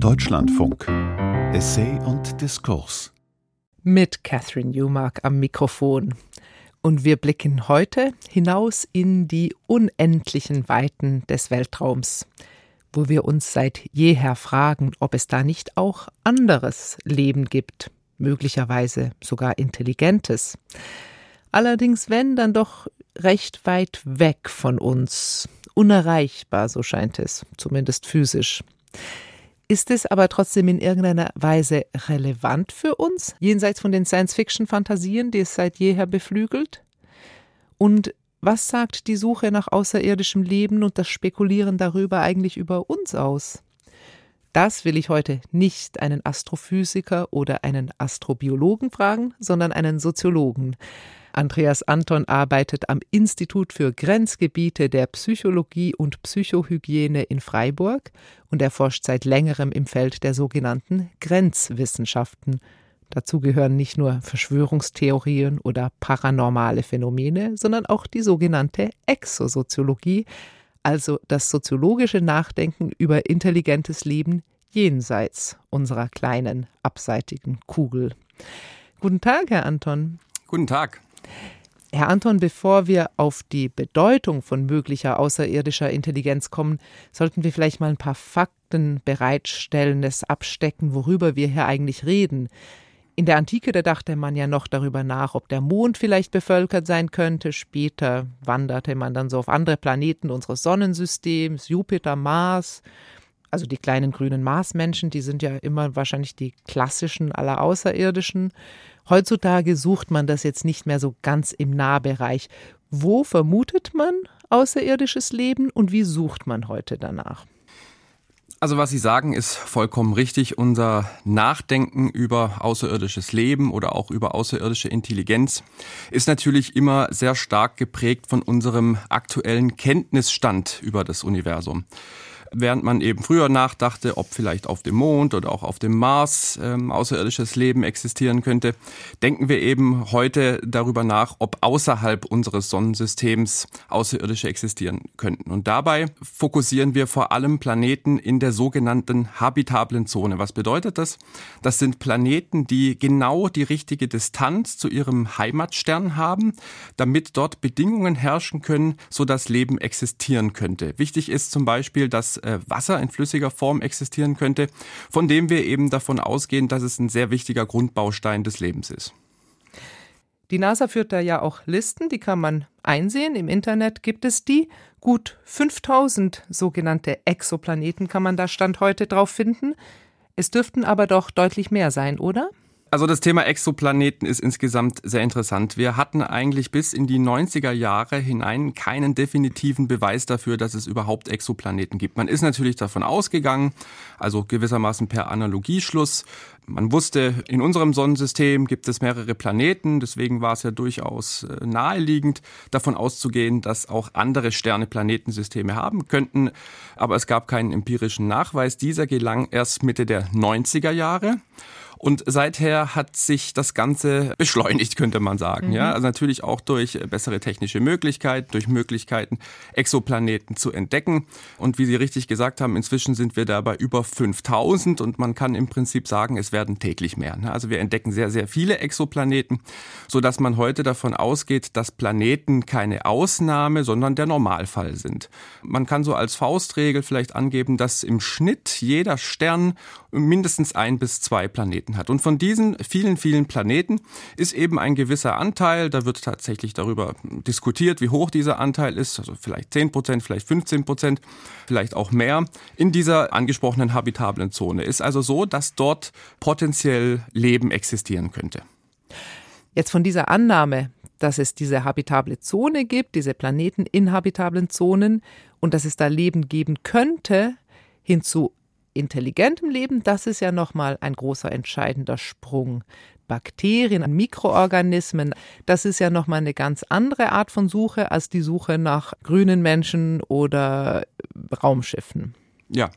Deutschlandfunk. Essay und Diskurs. Mit Catherine Newmark am Mikrofon. Und wir blicken heute hinaus in die unendlichen Weiten des Weltraums, wo wir uns seit jeher fragen, ob es da nicht auch anderes Leben gibt, möglicherweise sogar intelligentes. Allerdings wenn, dann doch recht weit weg von uns, unerreichbar, so scheint es, zumindest physisch. Ist es aber trotzdem in irgendeiner Weise relevant für uns, jenseits von den Science-Fiction-Fantasien, die es seit jeher beflügelt? Und was sagt die Suche nach außerirdischem Leben und das Spekulieren darüber eigentlich über uns aus? Das will ich heute nicht einen Astrophysiker oder einen Astrobiologen fragen, sondern einen Soziologen. Andreas Anton arbeitet am Institut für Grenzgebiete der Psychologie und Psychohygiene in Freiburg und er forscht seit längerem im Feld der sogenannten Grenzwissenschaften. Dazu gehören nicht nur Verschwörungstheorien oder paranormale Phänomene, sondern auch die sogenannte Exosoziologie, also das soziologische Nachdenken über intelligentes Leben jenseits unserer kleinen abseitigen Kugel. Guten Tag, Herr Anton. Guten Tag. Herr Anton, bevor wir auf die Bedeutung von möglicher außerirdischer Intelligenz kommen, sollten wir vielleicht mal ein paar Fakten bereitstellen, das abstecken, worüber wir hier eigentlich reden. In der Antike, da dachte man ja noch darüber nach, ob der Mond vielleicht bevölkert sein könnte. Später wanderte man dann so auf andere Planeten unseres Sonnensystems, Jupiter, Mars. Also die kleinen grünen Marsmenschen, die sind ja immer wahrscheinlich die klassischen aller Außerirdischen. Heutzutage sucht man das jetzt nicht mehr so ganz im Nahbereich. Wo vermutet man außerirdisches Leben und wie sucht man heute danach? Also was Sie sagen, ist vollkommen richtig. Unser Nachdenken über außerirdisches Leben oder auch über außerirdische Intelligenz ist natürlich immer sehr stark geprägt von unserem aktuellen Kenntnisstand über das Universum während man eben früher nachdachte, ob vielleicht auf dem Mond oder auch auf dem Mars ähm, außerirdisches Leben existieren könnte, denken wir eben heute darüber nach, ob außerhalb unseres Sonnensystems außerirdische existieren könnten. Und dabei fokussieren wir vor allem Planeten in der sogenannten habitablen Zone. Was bedeutet das? Das sind Planeten, die genau die richtige Distanz zu ihrem Heimatstern haben, damit dort Bedingungen herrschen können, sodass Leben existieren könnte. Wichtig ist zum Beispiel, dass äh, Wasser in flüssiger Form existieren könnte, von dem wir eben davon ausgehen, dass es ein sehr wichtiger Grundbaustein des Lebens ist. Die NASA führt da ja auch Listen, die kann man einsehen. Im Internet gibt es die. Gut 5000 sogenannte Exoplaneten kann man da Stand heute drauf finden. Es dürften aber doch deutlich mehr sein, oder? Also das Thema Exoplaneten ist insgesamt sehr interessant. Wir hatten eigentlich bis in die 90er Jahre hinein keinen definitiven Beweis dafür, dass es überhaupt Exoplaneten gibt. Man ist natürlich davon ausgegangen, also gewissermaßen per Analogieschluss. Man wusste, in unserem Sonnensystem gibt es mehrere Planeten, deswegen war es ja durchaus äh, naheliegend, davon auszugehen, dass auch andere Sterne Planetensysteme haben könnten. Aber es gab keinen empirischen Nachweis. Dieser gelang erst Mitte der 90er Jahre. Und seither hat sich das Ganze beschleunigt, könnte man sagen. Mhm. Ja, also natürlich auch durch bessere technische Möglichkeiten, durch Möglichkeiten, Exoplaneten zu entdecken. Und wie Sie richtig gesagt haben, inzwischen sind wir da bei über 5000 und man kann im Prinzip sagen, es werden täglich mehr. Ne? Also wir entdecken sehr, sehr viele Exoplaneten, so dass man heute davon ausgeht, dass Planeten keine Ausnahme, sondern der Normalfall sind. Man kann so als Faustregel vielleicht angeben, dass im Schnitt jeder Stern mindestens ein bis zwei Planeten hat. Und von diesen vielen, vielen Planeten ist eben ein gewisser Anteil, da wird tatsächlich darüber diskutiert, wie hoch dieser Anteil ist, also vielleicht 10 Prozent, vielleicht 15 Prozent, vielleicht auch mehr, in dieser angesprochenen habitablen Zone. Ist also so, dass dort potenziell Leben existieren könnte. Jetzt von dieser Annahme, dass es diese habitable Zone gibt, diese Planeten in habitablen Zonen und dass es da Leben geben könnte, hinzu intelligentem Leben, das ist ja nochmal ein großer entscheidender Sprung. Bakterien, Mikroorganismen, das ist ja nochmal eine ganz andere Art von Suche als die Suche nach grünen Menschen oder Raumschiffen. Ja,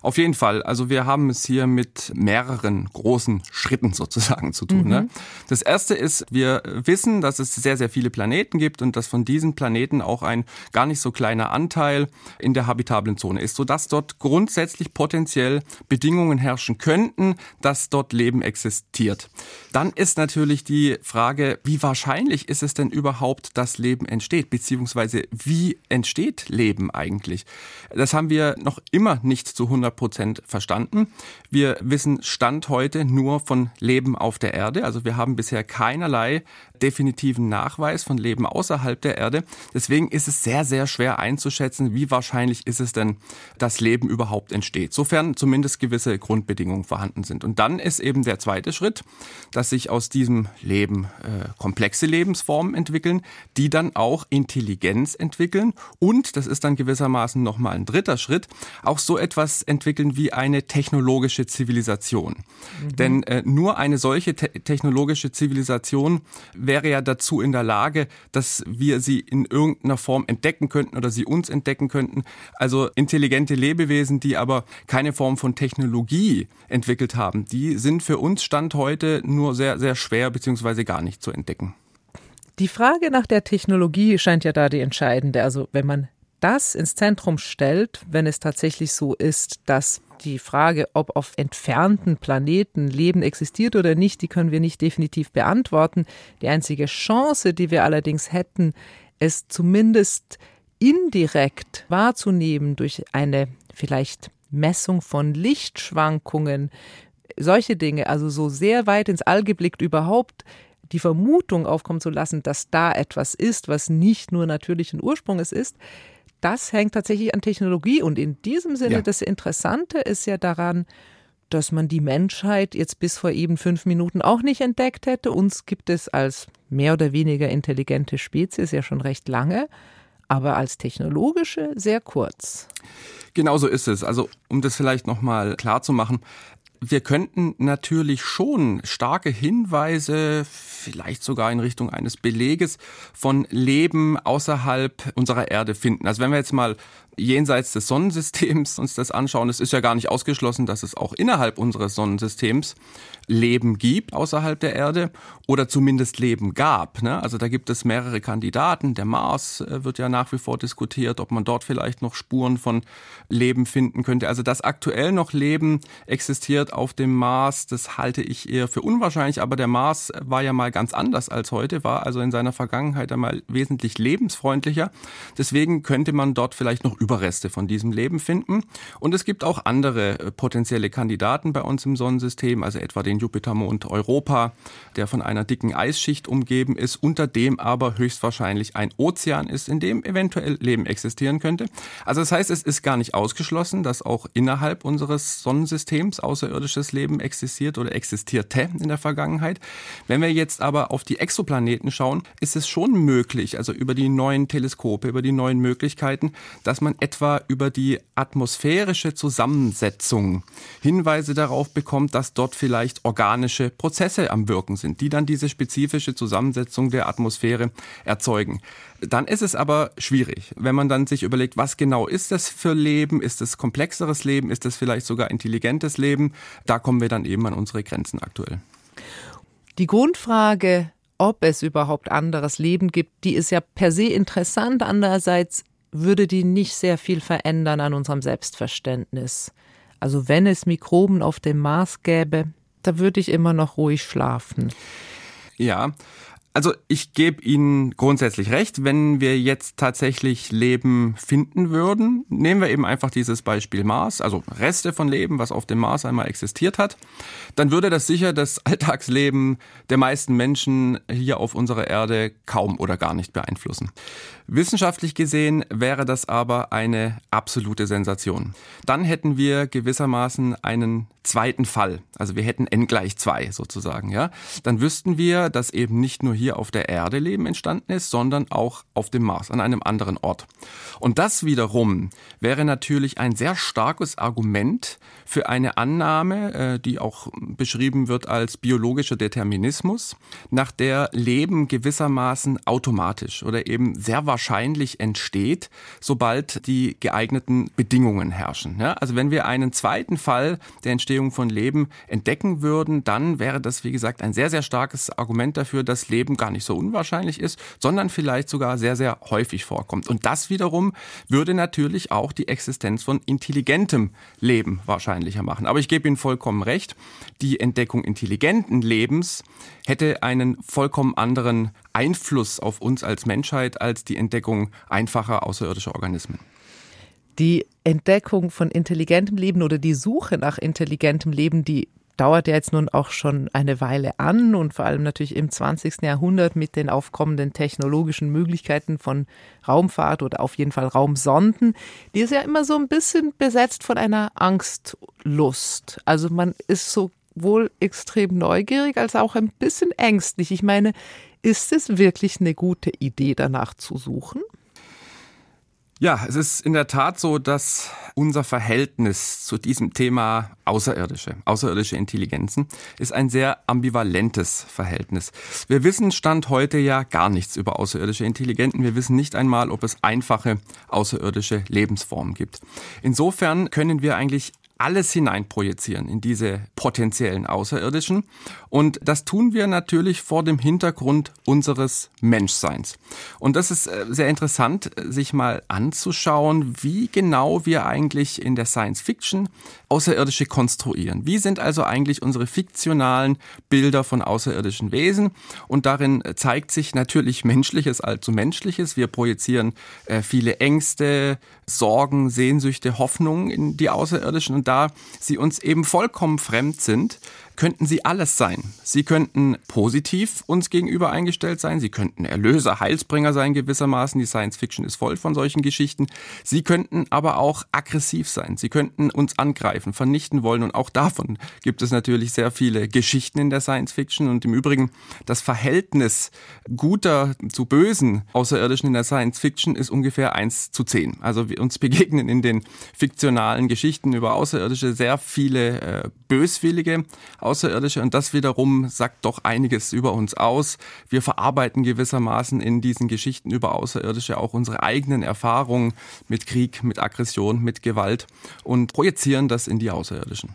auf jeden Fall. Also wir haben es hier mit mehreren großen Schritten sozusagen zu tun. Ne? Mhm. Ne? Das erste ist, wir wissen, dass es sehr, sehr viele Planeten gibt und dass von diesen Planeten auch ein gar nicht so kleiner Anteil in der habitablen Zone ist, sodass dort grundsätzlich potenziell Bedingungen herrschen könnten, dass dort Leben existiert. Dann ist natürlich die Frage, wie wahrscheinlich ist es denn überhaupt, dass Leben entsteht, beziehungsweise wie entsteht Leben eigentlich? Das haben wir noch immer nicht zu 100 Prozent verstanden. Wir wissen Stand heute nur von Leben auf der Erde. Also wir haben bisher keinerlei definitiven Nachweis von Leben außerhalb der Erde. Deswegen ist es sehr, sehr schwer einzuschätzen, wie wahrscheinlich ist es denn, dass Leben überhaupt entsteht. Sofern zumindest gewisse Grundbedingungen vorhanden sind. Und dann ist eben der zweite Schritt, dass sich aus diesem Leben äh, komplexe Lebensformen entwickeln, die dann auch Intelligenz entwickeln. Und, das ist dann gewissermaßen nochmal ein dritter Schritt, auch so etwas entwickeln wie eine technologische Zivilisation. Mhm. Denn äh, nur eine solche te technologische Zivilisation wäre ja dazu in der Lage, dass wir sie in irgendeiner Form entdecken könnten oder sie uns entdecken könnten. Also intelligente Lebewesen, die aber keine Form von Technologie entwickelt haben, die sind für uns Stand heute nur sehr, sehr schwer beziehungsweise gar nicht zu entdecken. Die Frage nach der Technologie scheint ja da die entscheidende. Also wenn man das ins Zentrum stellt, wenn es tatsächlich so ist, dass die Frage, ob auf entfernten Planeten Leben existiert oder nicht, die können wir nicht definitiv beantworten. Die einzige Chance, die wir allerdings hätten, es zumindest indirekt wahrzunehmen durch eine vielleicht Messung von Lichtschwankungen, solche Dinge, also so sehr weit ins All geblickt überhaupt die Vermutung aufkommen zu lassen, dass da etwas ist, was nicht nur natürlichen Ursprungs ist, das hängt tatsächlich an Technologie. Und in diesem Sinne, ja. das Interessante ist ja daran, dass man die Menschheit jetzt bis vor eben fünf Minuten auch nicht entdeckt hätte. Uns gibt es als mehr oder weniger intelligente Spezies ja schon recht lange, aber als technologische sehr kurz. Genauso ist es. Also um das vielleicht nochmal klar zu machen, wir könnten natürlich schon starke Hinweise, vielleicht sogar in Richtung eines Beleges von Leben außerhalb unserer Erde finden. Also wenn wir jetzt mal jenseits des Sonnensystems uns das anschauen, es ist ja gar nicht ausgeschlossen, dass es auch innerhalb unseres Sonnensystems Leben gibt außerhalb der Erde oder zumindest Leben gab. Ne? Also da gibt es mehrere Kandidaten. Der Mars äh, wird ja nach wie vor diskutiert, ob man dort vielleicht noch Spuren von Leben finden könnte. Also dass aktuell noch Leben existiert auf dem Mars, das halte ich eher für unwahrscheinlich. Aber der Mars war ja mal ganz anders als heute, war also in seiner Vergangenheit einmal wesentlich lebensfreundlicher. Deswegen könnte man dort vielleicht noch Überreste von diesem Leben finden. Und es gibt auch andere äh, potenzielle Kandidaten bei uns im Sonnensystem, also etwa den Jupitermond Europa, der von einer dicken Eisschicht umgeben ist, unter dem aber höchstwahrscheinlich ein Ozean ist, in dem eventuell Leben existieren könnte. Also das heißt, es ist gar nicht ausgeschlossen, dass auch innerhalb unseres Sonnensystems außerirdisches Leben existiert oder existierte in der Vergangenheit. Wenn wir jetzt aber auf die Exoplaneten schauen, ist es schon möglich, also über die neuen Teleskope, über die neuen Möglichkeiten, dass man etwa über die atmosphärische Zusammensetzung Hinweise darauf bekommt, dass dort vielleicht organische Prozesse am Wirken sind, die dann diese spezifische Zusammensetzung der Atmosphäre erzeugen. Dann ist es aber schwierig, wenn man dann sich überlegt, was genau ist das für Leben? Ist es komplexeres Leben? Ist es vielleicht sogar intelligentes Leben? Da kommen wir dann eben an unsere Grenzen aktuell. Die Grundfrage, ob es überhaupt anderes Leben gibt, die ist ja per se interessant. Andererseits würde die nicht sehr viel verändern an unserem Selbstverständnis. Also wenn es Mikroben auf dem Mars gäbe, da würde ich immer noch ruhig schlafen. Ja, also ich gebe Ihnen grundsätzlich recht, wenn wir jetzt tatsächlich Leben finden würden, nehmen wir eben einfach dieses Beispiel Mars, also Reste von Leben, was auf dem Mars einmal existiert hat, dann würde das sicher das Alltagsleben der meisten Menschen hier auf unserer Erde kaum oder gar nicht beeinflussen. Wissenschaftlich gesehen wäre das aber eine absolute Sensation. Dann hätten wir gewissermaßen einen zweiten Fall, also wir hätten n gleich zwei sozusagen, ja, dann wüssten wir, dass eben nicht nur hier auf der Erde Leben entstanden ist, sondern auch auf dem Mars, an einem anderen Ort. Und das wiederum wäre natürlich ein sehr starkes Argument für eine Annahme, äh, die auch beschrieben wird als biologischer Determinismus, nach der Leben gewissermaßen automatisch oder eben sehr wahrscheinlich entsteht, sobald die geeigneten Bedingungen herrschen. Also wenn wir einen zweiten Fall der Entstehung von Leben entdecken würden, dann wäre das, wie gesagt, ein sehr, sehr starkes Argument dafür, dass Leben gar nicht so unwahrscheinlich ist, sondern vielleicht sogar sehr, sehr häufig vorkommt. Und das wiederum würde natürlich auch die Existenz von intelligentem Leben wahrscheinlicher machen. Aber ich gebe Ihnen vollkommen recht, die Entdeckung intelligenten Lebens hätte einen vollkommen anderen Einfluss auf uns als Menschheit als die Entdeckung einfacher außerirdischer Organismen. Die Entdeckung von intelligentem Leben oder die Suche nach intelligentem Leben, die dauert ja jetzt nun auch schon eine Weile an und vor allem natürlich im 20. Jahrhundert mit den aufkommenden technologischen Möglichkeiten von Raumfahrt oder auf jeden Fall Raumsonden, die ist ja immer so ein bisschen besetzt von einer Angstlust. Also man ist sowohl extrem neugierig als auch ein bisschen ängstlich. Ich meine, ist es wirklich eine gute Idee, danach zu suchen? Ja, es ist in der Tat so, dass unser Verhältnis zu diesem Thema Außerirdische, außerirdische Intelligenzen, ist ein sehr ambivalentes Verhältnis. Wir wissen Stand heute ja gar nichts über außerirdische Intelligenzen. Wir wissen nicht einmal, ob es einfache außerirdische Lebensformen gibt. Insofern können wir eigentlich alles hineinprojizieren in diese potenziellen Außerirdischen. Und das tun wir natürlich vor dem Hintergrund unseres Menschseins. Und das ist äh, sehr interessant, äh, sich mal anzuschauen, wie genau wir eigentlich in der Science Fiction Außerirdische konstruieren. Wie sind also eigentlich unsere fiktionalen Bilder von außerirdischen Wesen? Und darin zeigt sich natürlich Menschliches allzu Menschliches. Wir projizieren äh, viele Ängste, Sorgen, Sehnsüchte, Hoffnungen in die Außerirdischen. Und da sie uns eben vollkommen fremd sind, könnten sie alles sein. Sie könnten positiv uns gegenüber eingestellt sein, sie könnten Erlöser, Heilsbringer sein gewissermaßen, die Science Fiction ist voll von solchen Geschichten. Sie könnten aber auch aggressiv sein, sie könnten uns angreifen, vernichten wollen und auch davon gibt es natürlich sehr viele Geschichten in der Science Fiction und im Übrigen das Verhältnis guter zu bösen Außerirdischen in der Science Fiction ist ungefähr eins zu zehn. Also wir uns begegnen in den fiktionalen Geschichten über Außerirdische sehr viele äh, böswillige Außerirdische und das wiederum sagt doch einiges über uns aus. Wir verarbeiten gewissermaßen in diesen Geschichten über Außerirdische auch unsere eigenen Erfahrungen mit Krieg, mit Aggression, mit Gewalt und projizieren das in die Außerirdischen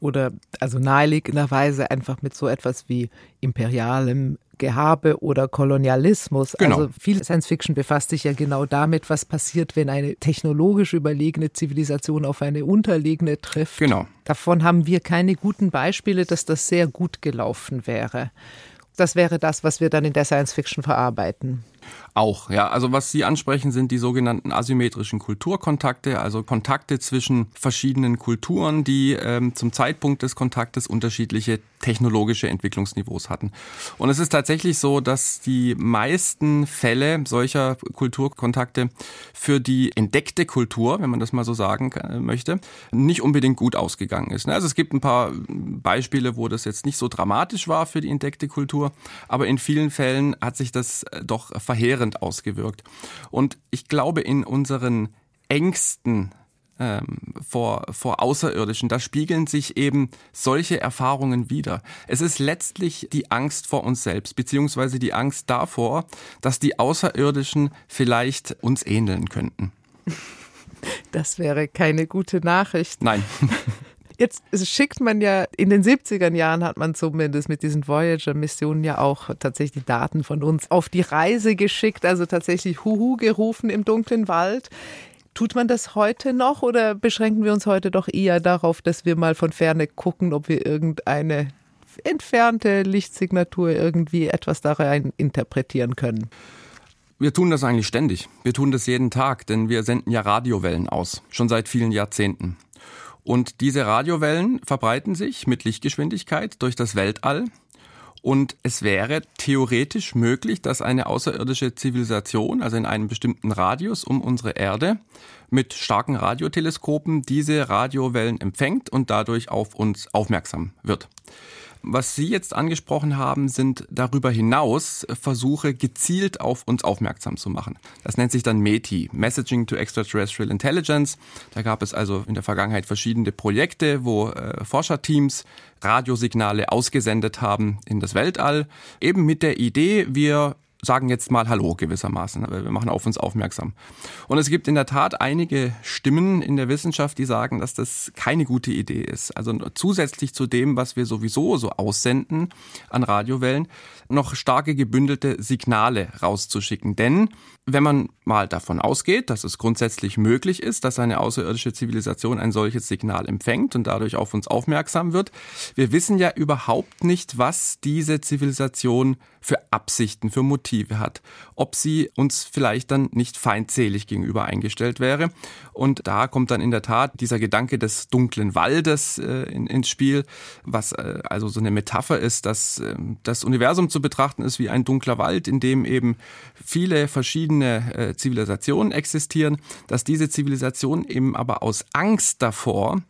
oder also naheliegenderweise einfach mit so etwas wie imperialem Gehabe oder Kolonialismus. Genau. Also viel Science Fiction befasst sich ja genau damit, was passiert, wenn eine technologisch überlegene Zivilisation auf eine unterlegene trifft. Genau. Davon haben wir keine guten Beispiele, dass das sehr gut gelaufen wäre. Das wäre das, was wir dann in der Science Fiction verarbeiten. Auch, ja. Also was Sie ansprechen, sind die sogenannten asymmetrischen Kulturkontakte, also Kontakte zwischen verschiedenen Kulturen, die ähm, zum Zeitpunkt des Kontaktes unterschiedliche technologische Entwicklungsniveaus hatten. Und es ist tatsächlich so, dass die meisten Fälle solcher Kulturkontakte für die entdeckte Kultur, wenn man das mal so sagen möchte, nicht unbedingt gut ausgegangen ist. Also es gibt ein paar Beispiele, wo das jetzt nicht so dramatisch war für die entdeckte Kultur, aber in vielen Fällen hat sich das doch verheerend ausgewirkt. Und ich glaube, in unseren Ängsten ähm, vor, vor Außerirdischen, da spiegeln sich eben solche Erfahrungen wieder. Es ist letztlich die Angst vor uns selbst, beziehungsweise die Angst davor, dass die Außerirdischen vielleicht uns ähneln könnten. Das wäre keine gute Nachricht. Nein. Jetzt schickt man ja, in den 70er Jahren hat man zumindest mit diesen Voyager-Missionen ja auch tatsächlich Daten von uns auf die Reise geschickt, also tatsächlich Huhu gerufen im dunklen Wald. Tut man das heute noch oder beschränken wir uns heute doch eher darauf, dass wir mal von ferne gucken, ob wir irgendeine entfernte Lichtsignatur irgendwie etwas da rein interpretieren können? Wir tun das eigentlich ständig. Wir tun das jeden Tag, denn wir senden ja Radiowellen aus, schon seit vielen Jahrzehnten. Und diese Radiowellen verbreiten sich mit Lichtgeschwindigkeit durch das Weltall Und es wäre theoretisch möglich, dass eine außerirdische Zivilisation, also in einem bestimmten Radius um unsere Erde, mit starken Radioteleskopen diese Radiowellen empfängt und dadurch auf uns aufmerksam wird. Was Sie jetzt angesprochen haben, sind darüber hinaus Versuche, gezielt auf uns aufmerksam zu machen. Das nennt sich dann METI, Messaging to Extraterrestrial Intelligence. Da gab es also in der Vergangenheit verschiedene Projekte, wo äh, Forscherteams Radiosignale ausgesendet haben in das Weltall, eben mit der Idee, wir sagen jetzt mal Hallo gewissermaßen. Wir machen auf uns aufmerksam. Und es gibt in der Tat einige Stimmen in der Wissenschaft, die sagen, dass das keine gute Idee ist. Also zusätzlich zu dem, was wir sowieso so aussenden an Radiowellen, noch starke gebündelte Signale rauszuschicken. Denn wenn man mal davon ausgeht, dass es grundsätzlich möglich ist, dass eine außerirdische Zivilisation ein solches Signal empfängt und dadurch auf uns aufmerksam wird, wir wissen ja überhaupt nicht, was diese Zivilisation für Absichten, für Motive hat. Ob sie uns vielleicht dann nicht feindselig gegenüber eingestellt wäre. Und da kommt dann in der Tat dieser Gedanke des dunklen Waldes äh, in, ins Spiel, was äh, also so eine Metapher ist, dass äh, das Universum zu betrachten ist wie ein dunkler Wald, in dem eben viele verschiedene äh, Zivilisationen existieren, dass diese Zivilisationen eben aber aus Angst davor,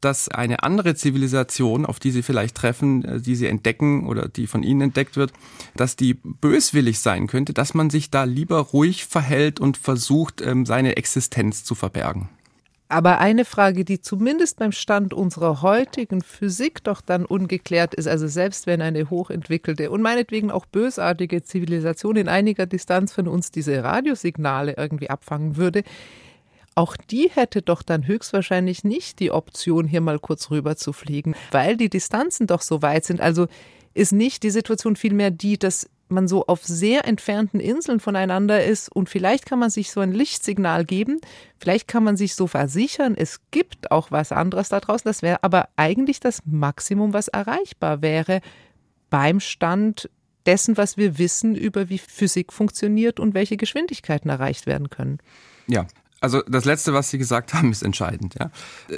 dass eine andere Zivilisation, auf die sie vielleicht treffen, äh, die sie entdecken oder die von ihnen entdeckt wird, dass die böswillig sein könnte, dass man sich da lieber ruhig verhält und versucht, ähm, seine Existenz zu verbergen. Aber eine Frage, die zumindest beim Stand unserer heutigen Physik doch dann ungeklärt ist, also selbst wenn eine hochentwickelte und meinetwegen auch bösartige Zivilisation in einiger Distanz von uns diese Radiosignale irgendwie abfangen würde, auch die hätte doch dann höchstwahrscheinlich nicht die Option, hier mal kurz rüber zu fliegen, weil die Distanzen doch so weit sind. Also ist nicht die Situation vielmehr die, dass man so auf sehr entfernten Inseln voneinander ist und vielleicht kann man sich so ein Lichtsignal geben, vielleicht kann man sich so versichern, es gibt auch was anderes da draußen, das wäre aber eigentlich das Maximum, was erreichbar wäre beim Stand dessen, was wir wissen über wie Physik funktioniert und welche Geschwindigkeiten erreicht werden können. Ja, also das Letzte, was Sie gesagt haben, ist entscheidend. Ja.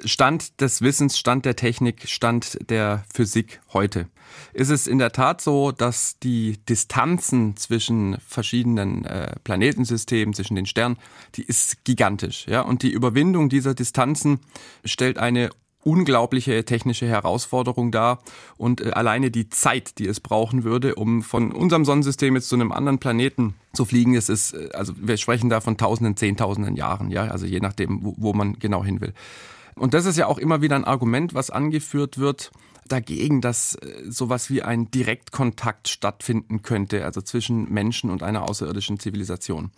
Stand des Wissens, Stand der Technik, Stand der Physik heute. Ist es in der Tat so, dass die Distanzen zwischen verschiedenen äh, Planetensystemen, zwischen den Sternen, die ist gigantisch. Ja. Und die Überwindung dieser Distanzen stellt eine unglaubliche technische Herausforderung dar und äh, alleine die Zeit, die es brauchen würde, um von unserem Sonnensystem jetzt zu einem anderen Planeten zu fliegen, es ist, äh, also wir sprechen da von Tausenden, Zehntausenden Jahren, ja, also je nachdem, wo, wo man genau hin will. Und das ist ja auch immer wieder ein Argument, was angeführt wird, dagegen, dass äh, sowas wie ein Direktkontakt stattfinden könnte, also zwischen Menschen und einer außerirdischen Zivilisation.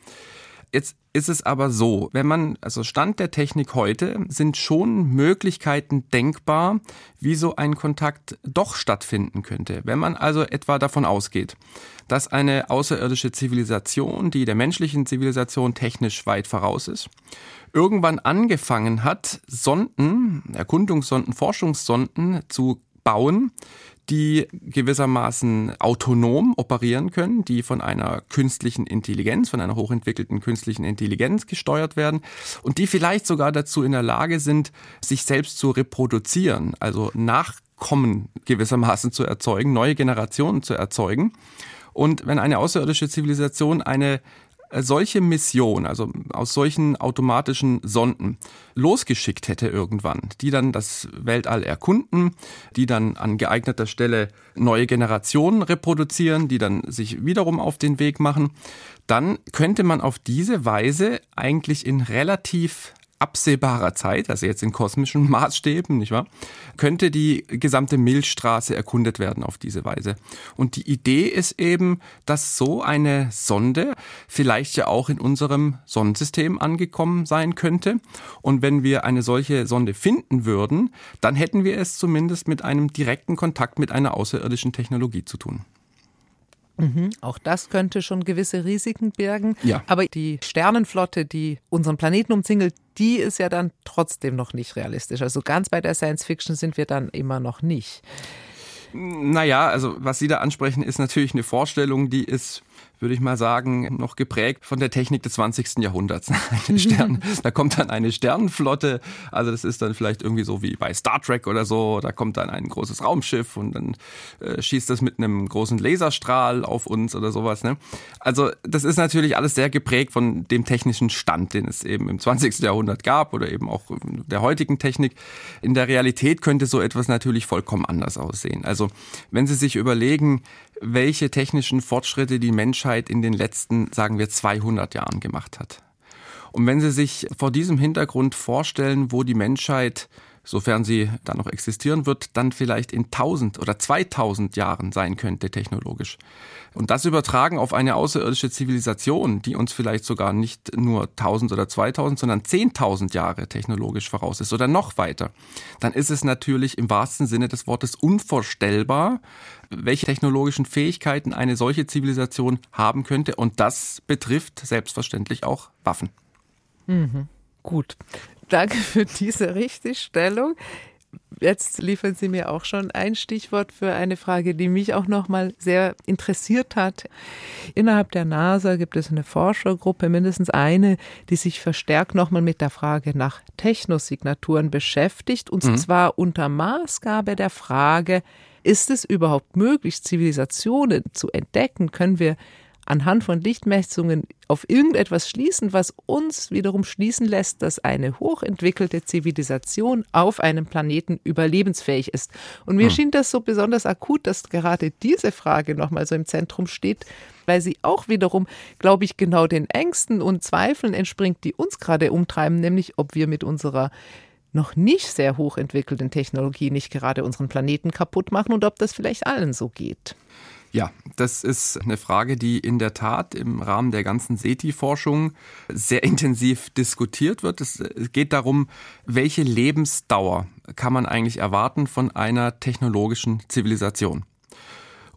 Jetzt ist es aber so, wenn man, also Stand der Technik heute, sind schon Möglichkeiten denkbar, wie so ein Kontakt doch stattfinden könnte. Wenn man also etwa davon ausgeht, dass eine außerirdische Zivilisation, die der menschlichen Zivilisation technisch weit voraus ist, irgendwann angefangen hat, Sonden, Erkundungssonden, Forschungssonden zu bauen, die gewissermaßen autonom operieren können, die von einer künstlichen Intelligenz, von einer hochentwickelten künstlichen Intelligenz gesteuert werden und die vielleicht sogar dazu in der Lage sind, sich selbst zu reproduzieren, also Nachkommen gewissermaßen zu erzeugen, neue Generationen zu erzeugen. Und wenn eine außerirdische Zivilisation eine solche Mission, also aus solchen automatischen Sonden, losgeschickt hätte irgendwann, die dann das Weltall erkunden, die dann an geeigneter Stelle neue Generationen reproduzieren, die dann sich wiederum auf den Weg machen, dann könnte man auf diese Weise eigentlich in relativ absehbarer Zeit, also jetzt in kosmischen Maßstäben, nicht wahr, könnte die gesamte Milchstraße erkundet werden auf diese Weise. Und die Idee ist eben, dass so eine Sonde vielleicht ja auch in unserem Sonnensystem angekommen sein könnte. Und wenn wir eine solche Sonde finden würden, dann hätten wir es zumindest mit einem direkten Kontakt mit einer außerirdischen Technologie zu tun. Mhm. Auch das könnte schon gewisse Risiken bergen. Ja. Aber die Sternenflotte, die unseren Planeten umzingelt, die ist ja dann trotzdem noch nicht realistisch. Also ganz bei der Science Fiction sind wir dann immer noch nicht. Naja, also was Sie da ansprechen, ist natürlich eine Vorstellung, die ist würde ich mal sagen, noch geprägt von der Technik des 20. Jahrhunderts. Stern, da kommt dann eine Sternenflotte, also das ist dann vielleicht irgendwie so wie bei Star Trek oder so, da kommt dann ein großes Raumschiff und dann äh, schießt das mit einem großen Laserstrahl auf uns oder sowas. Ne? Also das ist natürlich alles sehr geprägt von dem technischen Stand, den es eben im 20. Jahrhundert gab oder eben auch der heutigen Technik. In der Realität könnte so etwas natürlich vollkommen anders aussehen. Also wenn Sie sich überlegen, welche technischen Fortschritte die Menschheit in den letzten, sagen wir, 200 Jahren gemacht hat. Und wenn Sie sich vor diesem Hintergrund vorstellen, wo die Menschheit sofern sie dann noch existieren wird, dann vielleicht in 1000 oder 2000 Jahren sein könnte technologisch. Und das übertragen auf eine außerirdische Zivilisation, die uns vielleicht sogar nicht nur 1000 oder 2000, sondern 10.000 Jahre technologisch voraus ist oder noch weiter, dann ist es natürlich im wahrsten Sinne des Wortes unvorstellbar, welche technologischen Fähigkeiten eine solche Zivilisation haben könnte. Und das betrifft selbstverständlich auch Waffen. Mhm. Gut. Danke für diese Richtigstellung. Jetzt liefern Sie mir auch schon ein Stichwort für eine Frage, die mich auch noch mal sehr interessiert hat. Innerhalb der NASA gibt es eine Forschergruppe, mindestens eine, die sich verstärkt noch mal mit der Frage nach Technosignaturen beschäftigt und mhm. zwar unter Maßgabe der Frage, ist es überhaupt möglich, Zivilisationen zu entdecken? Können wir anhand von Lichtmessungen auf irgendetwas schließen, was uns wiederum schließen lässt, dass eine hochentwickelte Zivilisation auf einem Planeten überlebensfähig ist. Und mir hm. schien das so besonders akut, dass gerade diese Frage nochmal so im Zentrum steht, weil sie auch wiederum, glaube ich, genau den Ängsten und Zweifeln entspringt, die uns gerade umtreiben, nämlich ob wir mit unserer noch nicht sehr hochentwickelten Technologie nicht gerade unseren Planeten kaputt machen und ob das vielleicht allen so geht. Ja, das ist eine Frage, die in der Tat im Rahmen der ganzen SETI-Forschung sehr intensiv diskutiert wird. Es geht darum, welche Lebensdauer kann man eigentlich erwarten von einer technologischen Zivilisation.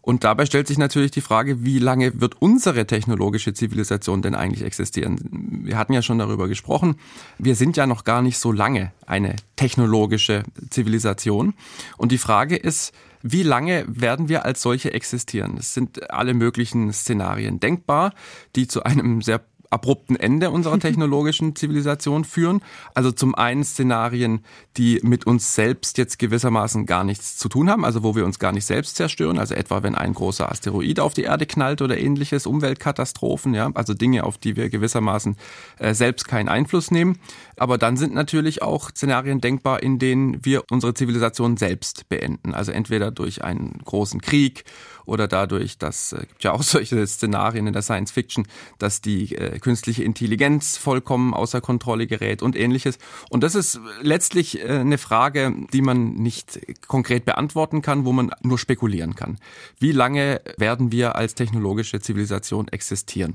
Und dabei stellt sich natürlich die Frage, wie lange wird unsere technologische Zivilisation denn eigentlich existieren? Wir hatten ja schon darüber gesprochen. Wir sind ja noch gar nicht so lange eine technologische Zivilisation. Und die Frage ist, wie lange werden wir als solche existieren? Es sind alle möglichen Szenarien denkbar, die zu einem sehr abrupten Ende unserer technologischen Zivilisation führen. Also zum einen Szenarien, die mit uns selbst jetzt gewissermaßen gar nichts zu tun haben, also wo wir uns gar nicht selbst zerstören, also etwa wenn ein großer Asteroid auf die Erde knallt oder ähnliches, Umweltkatastrophen, ja, also Dinge, auf die wir gewissermaßen äh, selbst keinen Einfluss nehmen. Aber dann sind natürlich auch Szenarien denkbar, in denen wir unsere Zivilisation selbst beenden, also entweder durch einen großen Krieg oder dadurch, dass äh, gibt ja auch solche Szenarien in der Science Fiction, dass die äh, künstliche Intelligenz vollkommen außer Kontrolle gerät und ähnliches. Und das ist letztlich äh, eine Frage, die man nicht konkret beantworten kann, wo man nur spekulieren kann. Wie lange werden wir als technologische Zivilisation existieren?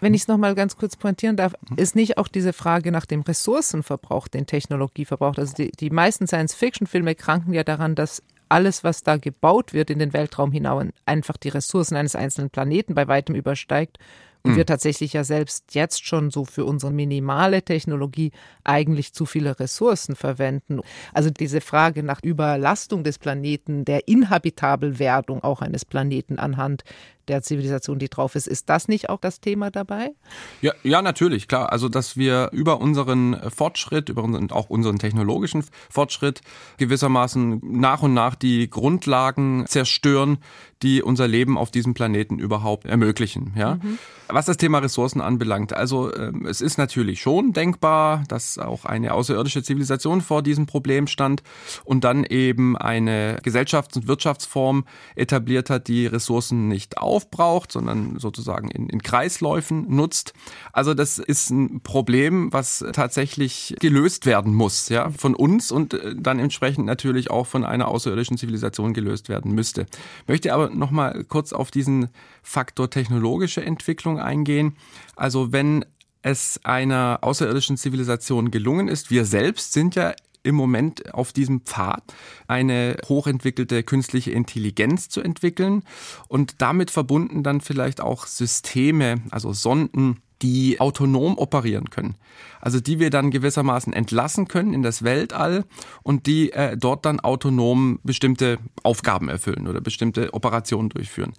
Wenn ich es nochmal ganz kurz pointieren darf, ist nicht auch diese Frage nach dem Ressourcenverbrauch, den Technologie verbraucht. Also die, die meisten Science-Fiction-Filme kranken ja daran, dass alles, was da gebaut wird in den Weltraum hinaus, einfach die Ressourcen eines einzelnen Planeten bei weitem übersteigt und mhm. wir tatsächlich ja selbst jetzt schon so für unsere minimale Technologie eigentlich zu viele Ressourcen verwenden. Also diese Frage nach Überlastung des Planeten, der Inhabitabelwerdung auch eines Planeten anhand der Zivilisation, die drauf ist. Ist das nicht auch das Thema dabei? Ja, ja, natürlich, klar. Also, dass wir über unseren Fortschritt, über unseren, auch unseren technologischen Fortschritt gewissermaßen nach und nach die Grundlagen zerstören, die unser Leben auf diesem Planeten überhaupt ermöglichen. Ja? Mhm. Was das Thema Ressourcen anbelangt, also ähm, es ist natürlich schon denkbar, dass auch eine außerirdische Zivilisation vor diesem Problem stand und dann eben eine Gesellschafts- und Wirtschaftsform etabliert hat, die Ressourcen nicht aufbraucht, sondern sozusagen in, in Kreisläufen nutzt. Also das ist ein Problem, was tatsächlich gelöst werden muss, ja, von uns und äh, dann entsprechend natürlich auch von einer außerirdischen Zivilisation gelöst werden müsste. Möchte aber noch mal kurz auf diesen Faktor technologische Entwicklung eingehen. Also wenn es einer außerirdischen Zivilisation gelungen ist, wir selbst sind ja im Moment auf diesem Pfad, eine hochentwickelte künstliche Intelligenz zu entwickeln und damit verbunden dann vielleicht auch Systeme, also Sonden, die autonom operieren können. Also die wir dann gewissermaßen entlassen können in das Weltall und die äh, dort dann autonom bestimmte Aufgaben erfüllen oder bestimmte Operationen durchführen.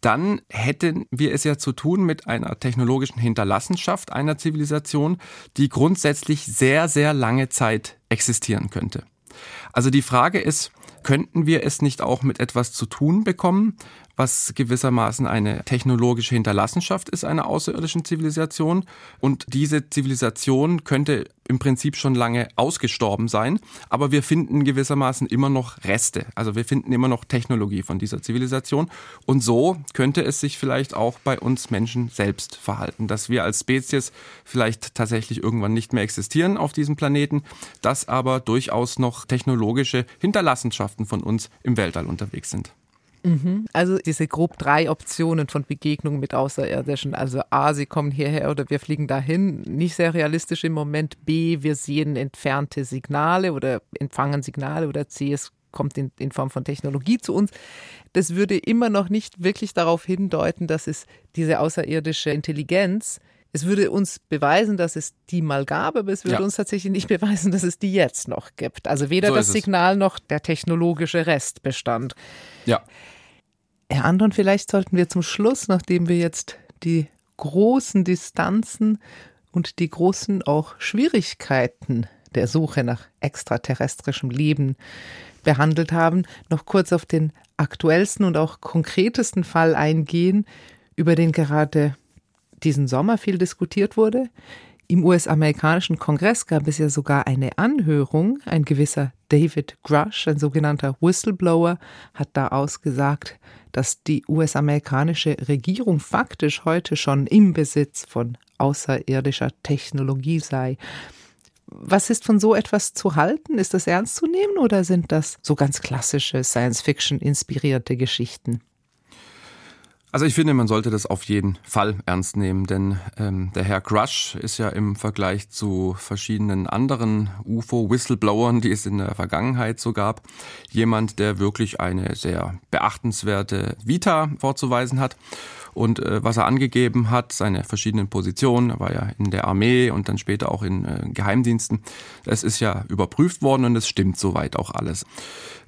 Dann hätten wir es ja zu tun mit einer technologischen Hinterlassenschaft einer Zivilisation, die grundsätzlich sehr, sehr lange Zeit existieren könnte. Also die Frage ist, könnten wir es nicht auch mit etwas zu tun bekommen, was gewissermaßen eine technologische Hinterlassenschaft ist einer außerirdischen Zivilisation. Und diese Zivilisation könnte im Prinzip schon lange ausgestorben sein, aber wir finden gewissermaßen immer noch Reste. Also wir finden immer noch Technologie von dieser Zivilisation. Und so könnte es sich vielleicht auch bei uns Menschen selbst verhalten, dass wir als Spezies vielleicht tatsächlich irgendwann nicht mehr existieren auf diesem Planeten, dass aber durchaus noch technologische Hinterlassenschaften von uns im Weltall unterwegs sind. Mhm. Also diese grob drei Optionen von Begegnungen mit Außerirdischen. Also A, sie kommen hierher oder wir fliegen dahin. Nicht sehr realistisch im Moment. B, wir sehen entfernte Signale oder empfangen Signale. Oder C, es kommt in, in Form von Technologie zu uns. Das würde immer noch nicht wirklich darauf hindeuten, dass es diese außerirdische Intelligenz es würde uns beweisen, dass es die mal gab, aber es würde ja. uns tatsächlich nicht beweisen, dass es die jetzt noch gibt. Also weder so das Signal noch der technologische Restbestand. Ja. Herr Anton, vielleicht sollten wir zum Schluss, nachdem wir jetzt die großen Distanzen und die großen auch Schwierigkeiten der Suche nach extraterrestrischem Leben behandelt haben, noch kurz auf den aktuellsten und auch konkretesten Fall eingehen, über den gerade diesen Sommer viel diskutiert wurde. Im US-amerikanischen Kongress gab es ja sogar eine Anhörung. Ein gewisser David Grush, ein sogenannter Whistleblower, hat da ausgesagt, dass die US-amerikanische Regierung faktisch heute schon im Besitz von außerirdischer Technologie sei. Was ist von so etwas zu halten? Ist das ernst zu nehmen oder sind das so ganz klassische Science-Fiction inspirierte Geschichten? Also ich finde, man sollte das auf jeden Fall ernst nehmen, denn ähm, der Herr Crush ist ja im Vergleich zu verschiedenen anderen UFO-Whistleblowern, die es in der Vergangenheit so gab, jemand, der wirklich eine sehr beachtenswerte Vita vorzuweisen hat und äh, was er angegeben hat, seine verschiedenen Positionen, er war ja in der Armee und dann später auch in äh, Geheimdiensten, das ist ja überprüft worden und es stimmt soweit auch alles.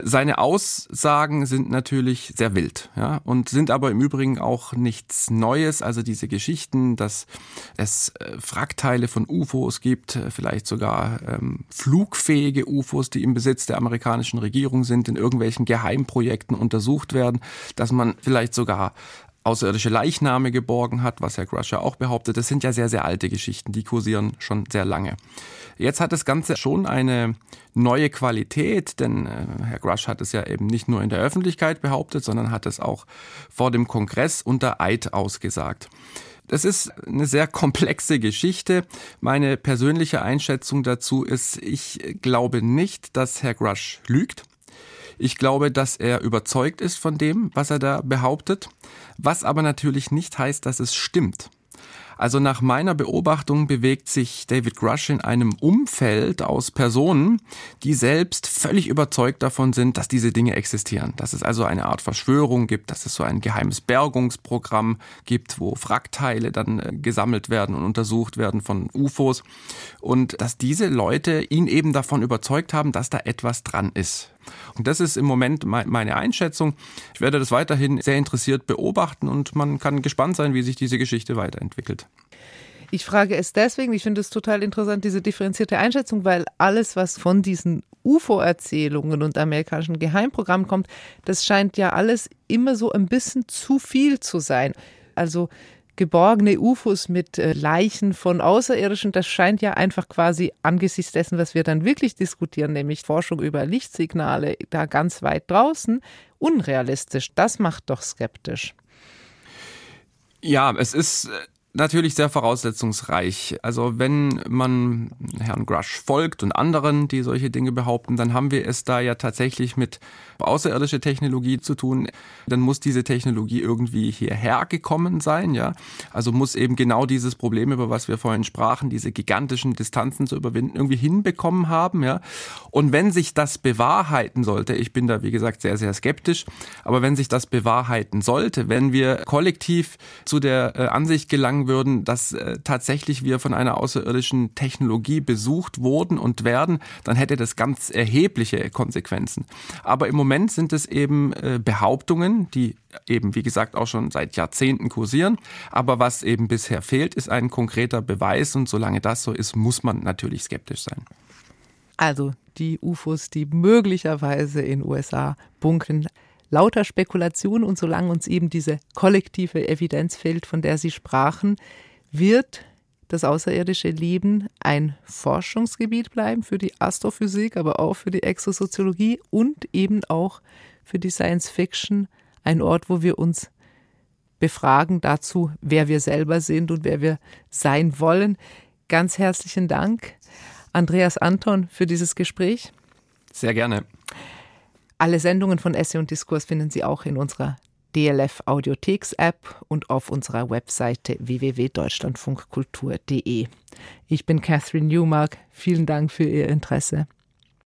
Seine Aussagen sind natürlich sehr wild, ja, und sind aber im Übrigen auch nichts Neues, also diese Geschichten, dass es äh, Frackteile von UFOs gibt, äh, vielleicht sogar ähm, flugfähige UFOs, die im Besitz der amerikanischen Regierung sind, in irgendwelchen Geheimprojekten untersucht werden, dass man vielleicht sogar außerirdische Leichname geborgen hat, was Herr Grusher auch behauptet. Das sind ja sehr, sehr alte Geschichten, die kursieren schon sehr lange. Jetzt hat das Ganze schon eine neue Qualität, denn äh, Herr Grush hat es ja eben nicht nur in der Öffentlichkeit behauptet, sondern hat es auch vor dem Kongress unter Eid ausgesagt. Das ist eine sehr komplexe Geschichte. Meine persönliche Einschätzung dazu ist, ich glaube nicht, dass Herr Grush lügt. Ich glaube, dass er überzeugt ist von dem, was er da behauptet, was aber natürlich nicht heißt, dass es stimmt. Also nach meiner Beobachtung bewegt sich David Grush in einem Umfeld aus Personen, die selbst völlig überzeugt davon sind, dass diese Dinge existieren. Dass es also eine Art Verschwörung gibt, dass es so ein geheimes Bergungsprogramm gibt, wo Wrackteile dann äh, gesammelt werden und untersucht werden von UFOs. Und dass diese Leute ihn eben davon überzeugt haben, dass da etwas dran ist. Und das ist im Moment meine Einschätzung. Ich werde das weiterhin sehr interessiert beobachten und man kann gespannt sein, wie sich diese Geschichte weiterentwickelt. Ich frage es deswegen, ich finde es total interessant, diese differenzierte Einschätzung, weil alles, was von diesen UFO-Erzählungen und amerikanischen Geheimprogrammen kommt, das scheint ja alles immer so ein bisschen zu viel zu sein. Also geborgene UFOs mit äh, Leichen von Außerirdischen, das scheint ja einfach quasi angesichts dessen, was wir dann wirklich diskutieren, nämlich Forschung über Lichtsignale da ganz weit draußen, unrealistisch. Das macht doch skeptisch. Ja, es ist äh, natürlich sehr voraussetzungsreich. Also wenn man Herrn Grush folgt und anderen, die solche Dinge behaupten, dann haben wir es da ja tatsächlich mit außerirdischer Technologie zu tun. Dann muss diese Technologie irgendwie hierher gekommen sein, ja. Also muss eben genau dieses Problem, über was wir vorhin sprachen, diese gigantischen Distanzen zu überwinden, irgendwie hinbekommen haben, ja. Und wenn sich das bewahrheiten sollte, ich bin da wie gesagt sehr, sehr skeptisch, aber wenn sich das bewahrheiten sollte, wenn wir kollektiv zu der äh, Ansicht gelangen, sagen würden, dass äh, tatsächlich wir von einer außerirdischen Technologie besucht wurden und werden, dann hätte das ganz erhebliche Konsequenzen. Aber im Moment sind es eben äh, Behauptungen, die eben, wie gesagt, auch schon seit Jahrzehnten kursieren. Aber was eben bisher fehlt, ist ein konkreter Beweis. Und solange das so ist, muss man natürlich skeptisch sein. Also die UFOs, die möglicherweise in USA bunkern. Lauter Spekulation und solange uns eben diese kollektive Evidenz fehlt, von der Sie sprachen, wird das außerirdische Leben ein Forschungsgebiet bleiben für die Astrophysik, aber auch für die Exosoziologie und eben auch für die Science Fiction, ein Ort, wo wir uns befragen dazu, wer wir selber sind und wer wir sein wollen. Ganz herzlichen Dank, Andreas Anton, für dieses Gespräch. Sehr gerne. Alle Sendungen von Essay und Diskurs finden Sie auch in unserer DLF Audiotheks App und auf unserer Webseite www.deutschlandfunkkultur.de. Ich bin Catherine Newmark. Vielen Dank für Ihr Interesse.